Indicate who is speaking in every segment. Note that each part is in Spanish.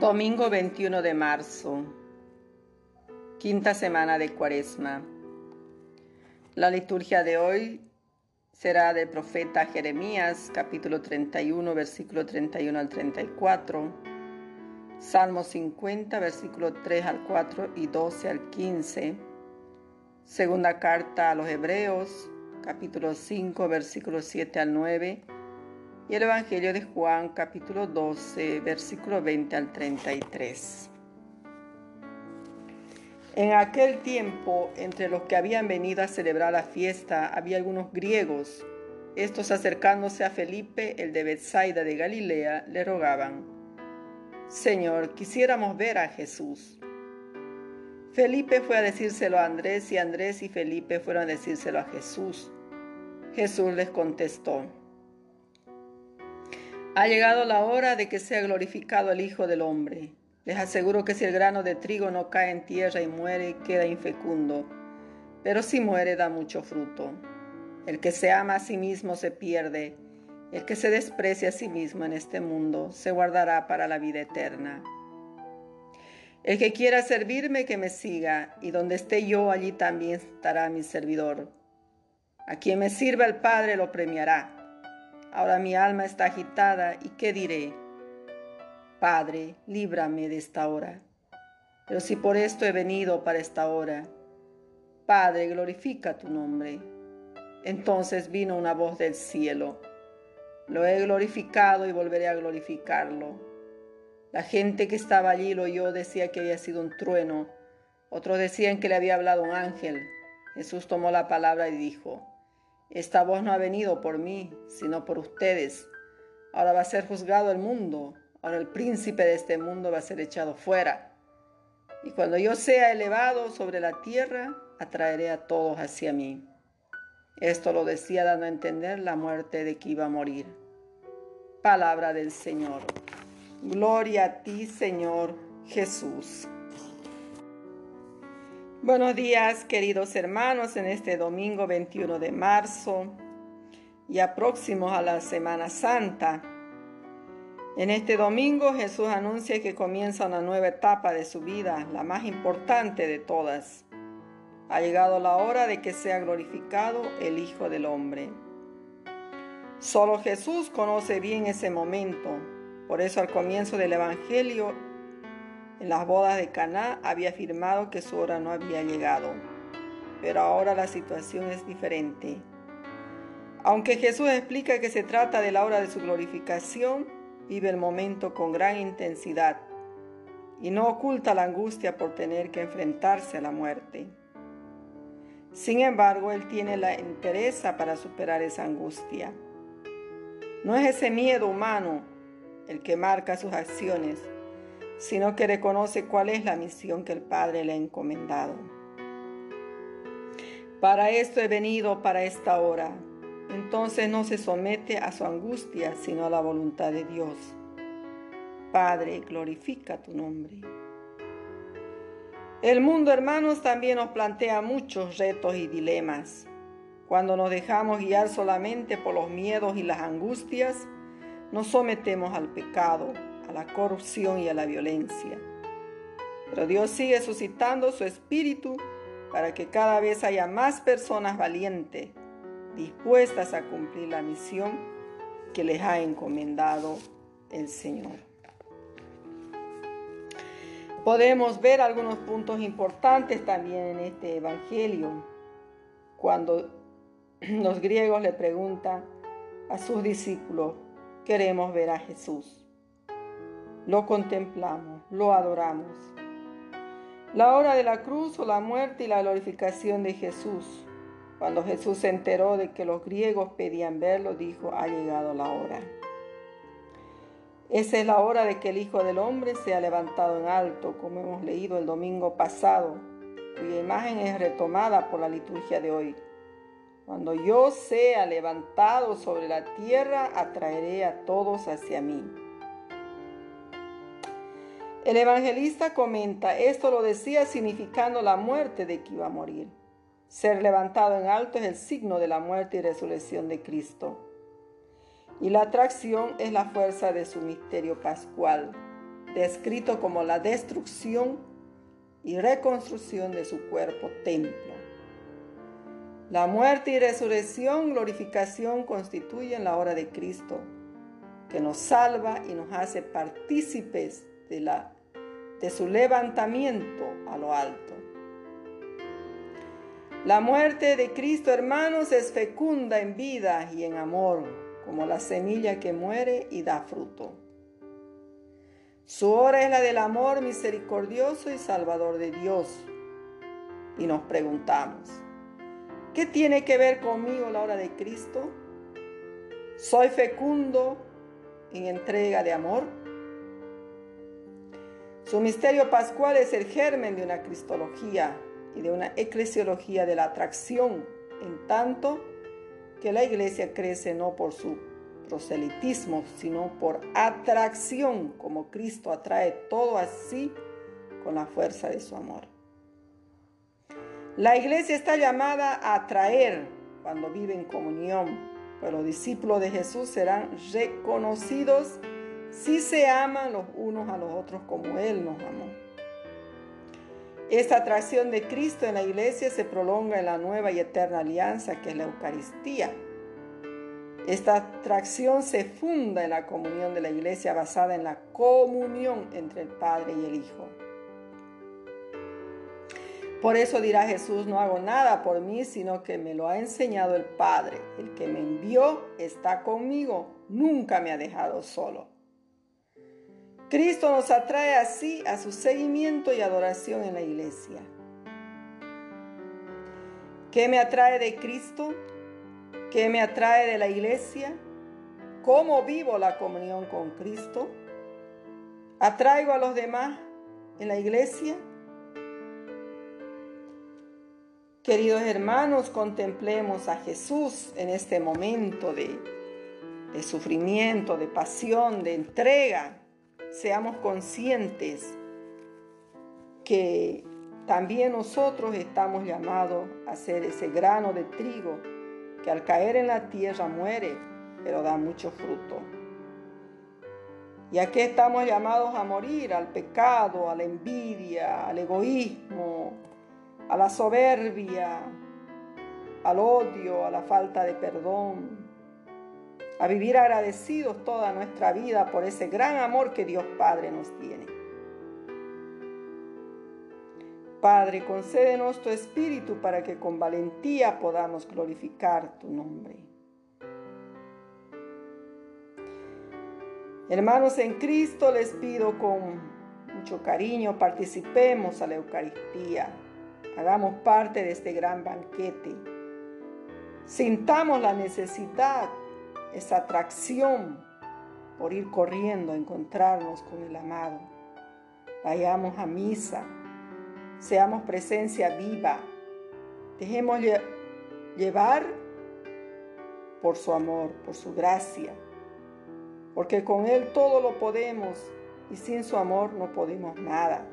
Speaker 1: Domingo 21 de marzo, quinta semana de Cuaresma. La liturgia de hoy será del profeta Jeremías, capítulo 31, versículo 31 al 34, Salmo 50, versículo 3 al 4 y 12 al 15, segunda carta a los Hebreos, capítulo 5, versículo 7 al 9, y el Evangelio de Juan capítulo 12, versículo 20 al 33. En aquel tiempo, entre los que habían venido a celebrar la fiesta, había algunos griegos. Estos acercándose a Felipe, el de Bethsaida de Galilea, le rogaban, Señor, quisiéramos ver a Jesús. Felipe fue a decírselo a Andrés y Andrés y Felipe fueron a decírselo a Jesús. Jesús les contestó, ha llegado la hora de que sea glorificado el Hijo del Hombre. Les aseguro que si el grano de trigo no cae en tierra y muere, queda infecundo, pero si muere da mucho fruto. El que se ama a sí mismo se pierde, el que se desprecia a sí mismo en este mundo se guardará para la vida eterna. El que quiera servirme, que me siga, y donde esté yo, allí también estará mi servidor. A quien me sirva el Padre lo premiará. Ahora mi alma está agitada y ¿qué diré? Padre, líbrame de esta hora. Pero si por esto he venido para esta hora, Padre, glorifica tu nombre. Entonces vino una voz del cielo. Lo he glorificado y volveré a glorificarlo. La gente que estaba allí lo oyó, decía que había sido un trueno. Otros decían que le había hablado un ángel. Jesús tomó la palabra y dijo, esta voz no ha venido por mí, sino por ustedes. Ahora va a ser juzgado el mundo. Ahora el príncipe de este mundo va a ser echado fuera. Y cuando yo sea elevado sobre la tierra, atraeré a todos hacia mí. Esto lo decía dando a entender la muerte de que iba a morir. Palabra del Señor. Gloria a ti, Señor Jesús. Buenos días, queridos hermanos, en este domingo 21 de marzo, ya próximos a la Semana Santa. En este domingo Jesús anuncia que comienza una nueva etapa de su vida, la más importante de todas. Ha llegado la hora de que sea glorificado el Hijo del Hombre. Solo Jesús conoce bien ese momento. Por eso al comienzo del Evangelio en las bodas de Caná había afirmado que su hora no había llegado, pero ahora la situación es diferente. Aunque Jesús explica que se trata de la hora de su glorificación, vive el momento con gran intensidad y no oculta la angustia por tener que enfrentarse a la muerte. Sin embargo, él tiene la entereza para superar esa angustia. No es ese miedo humano el que marca sus acciones, sino que reconoce cuál es la misión que el Padre le ha encomendado. Para esto he venido para esta hora. Entonces no se somete a su angustia, sino a la voluntad de Dios. Padre, glorifica tu nombre. El mundo, hermanos, también nos plantea muchos retos y dilemas. Cuando nos dejamos guiar solamente por los miedos y las angustias, nos sometemos al pecado, a la corrupción y a la violencia. Pero Dios sigue suscitando su espíritu para que cada vez haya más personas valientes, dispuestas a cumplir la misión que les ha encomendado el Señor. Podemos ver algunos puntos importantes también en este Evangelio, cuando los griegos le preguntan a sus discípulos, queremos ver a Jesús lo contemplamos, lo adoramos. La hora de la cruz o la muerte y la glorificación de Jesús. Cuando Jesús se enteró de que los griegos pedían verlo, dijo, ha llegado la hora. Esa es la hora de que el Hijo del Hombre sea levantado en alto, como hemos leído el domingo pasado, cuya imagen es retomada por la liturgia de hoy. Cuando yo sea levantado sobre la tierra, atraeré a todos hacia mí. El evangelista comenta, esto lo decía significando la muerte de que iba a morir. Ser levantado en alto es el signo de la muerte y resurrección de Cristo. Y la atracción es la fuerza de su misterio pascual. descrito como la destrucción y reconstrucción de su cuerpo templo. La muerte y resurrección, glorificación constituyen la hora de Cristo, que nos salva y nos hace partícipes de, la, de su levantamiento a lo alto. La muerte de Cristo, hermanos, es fecunda en vida y en amor, como la semilla que muere y da fruto. Su hora es la del amor misericordioso y salvador de Dios. Y nos preguntamos, ¿qué tiene que ver conmigo la hora de Cristo? ¿Soy fecundo en entrega de amor? Su misterio pascual es el germen de una cristología y de una eclesiología de la atracción, en tanto que la iglesia crece no por su proselitismo, sino por atracción, como Cristo atrae todo así con la fuerza de su amor. La iglesia está llamada a atraer cuando vive en comunión, pero los discípulos de Jesús serán reconocidos si se aman los unos a los otros como Él nos amó. Esta atracción de Cristo en la iglesia se prolonga en la nueva y eterna alianza que es la Eucaristía. Esta atracción se funda en la comunión de la iglesia basada en la comunión entre el Padre y el Hijo. Por eso dirá Jesús, no hago nada por mí, sino que me lo ha enseñado el Padre. El que me envió está conmigo, nunca me ha dejado solo. Cristo nos atrae así a su seguimiento y adoración en la iglesia. ¿Qué me atrae de Cristo? ¿Qué me atrae de la iglesia? ¿Cómo vivo la comunión con Cristo? ¿Atraigo a los demás en la iglesia? Queridos hermanos, contemplemos a Jesús en este momento de, de sufrimiento, de pasión, de entrega seamos conscientes que también nosotros estamos llamados a ser ese grano de trigo que al caer en la tierra muere, pero da mucho fruto. Y aquí estamos llamados a morir al pecado, a la envidia, al egoísmo, a la soberbia, al odio, a la falta de perdón, a vivir agradecidos toda nuestra vida por ese gran amor que Dios Padre nos tiene. Padre, concédenos tu espíritu para que con valentía podamos glorificar tu nombre. Hermanos en Cristo, les pido con mucho cariño, participemos a la Eucaristía, hagamos parte de este gran banquete, sintamos la necesidad esa atracción por ir corriendo a encontrarnos con el amado. Vayamos a misa, seamos presencia viva, dejemos llevar por su amor, por su gracia, porque con Él todo lo podemos y sin su amor no podemos nada.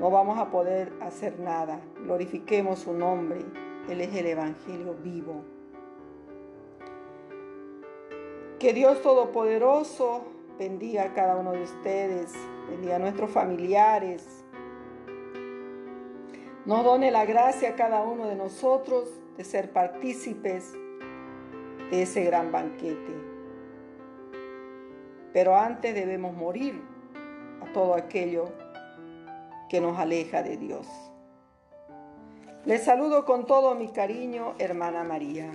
Speaker 1: No vamos a poder hacer nada. Glorifiquemos su nombre. Él es el Evangelio vivo. Que Dios Todopoderoso bendiga a cada uno de ustedes, bendiga a nuestros familiares. Nos done la gracia a cada uno de nosotros de ser partícipes de ese gran banquete. Pero antes debemos morir a todo aquello que nos aleja de Dios. Les saludo con todo mi cariño, hermana María.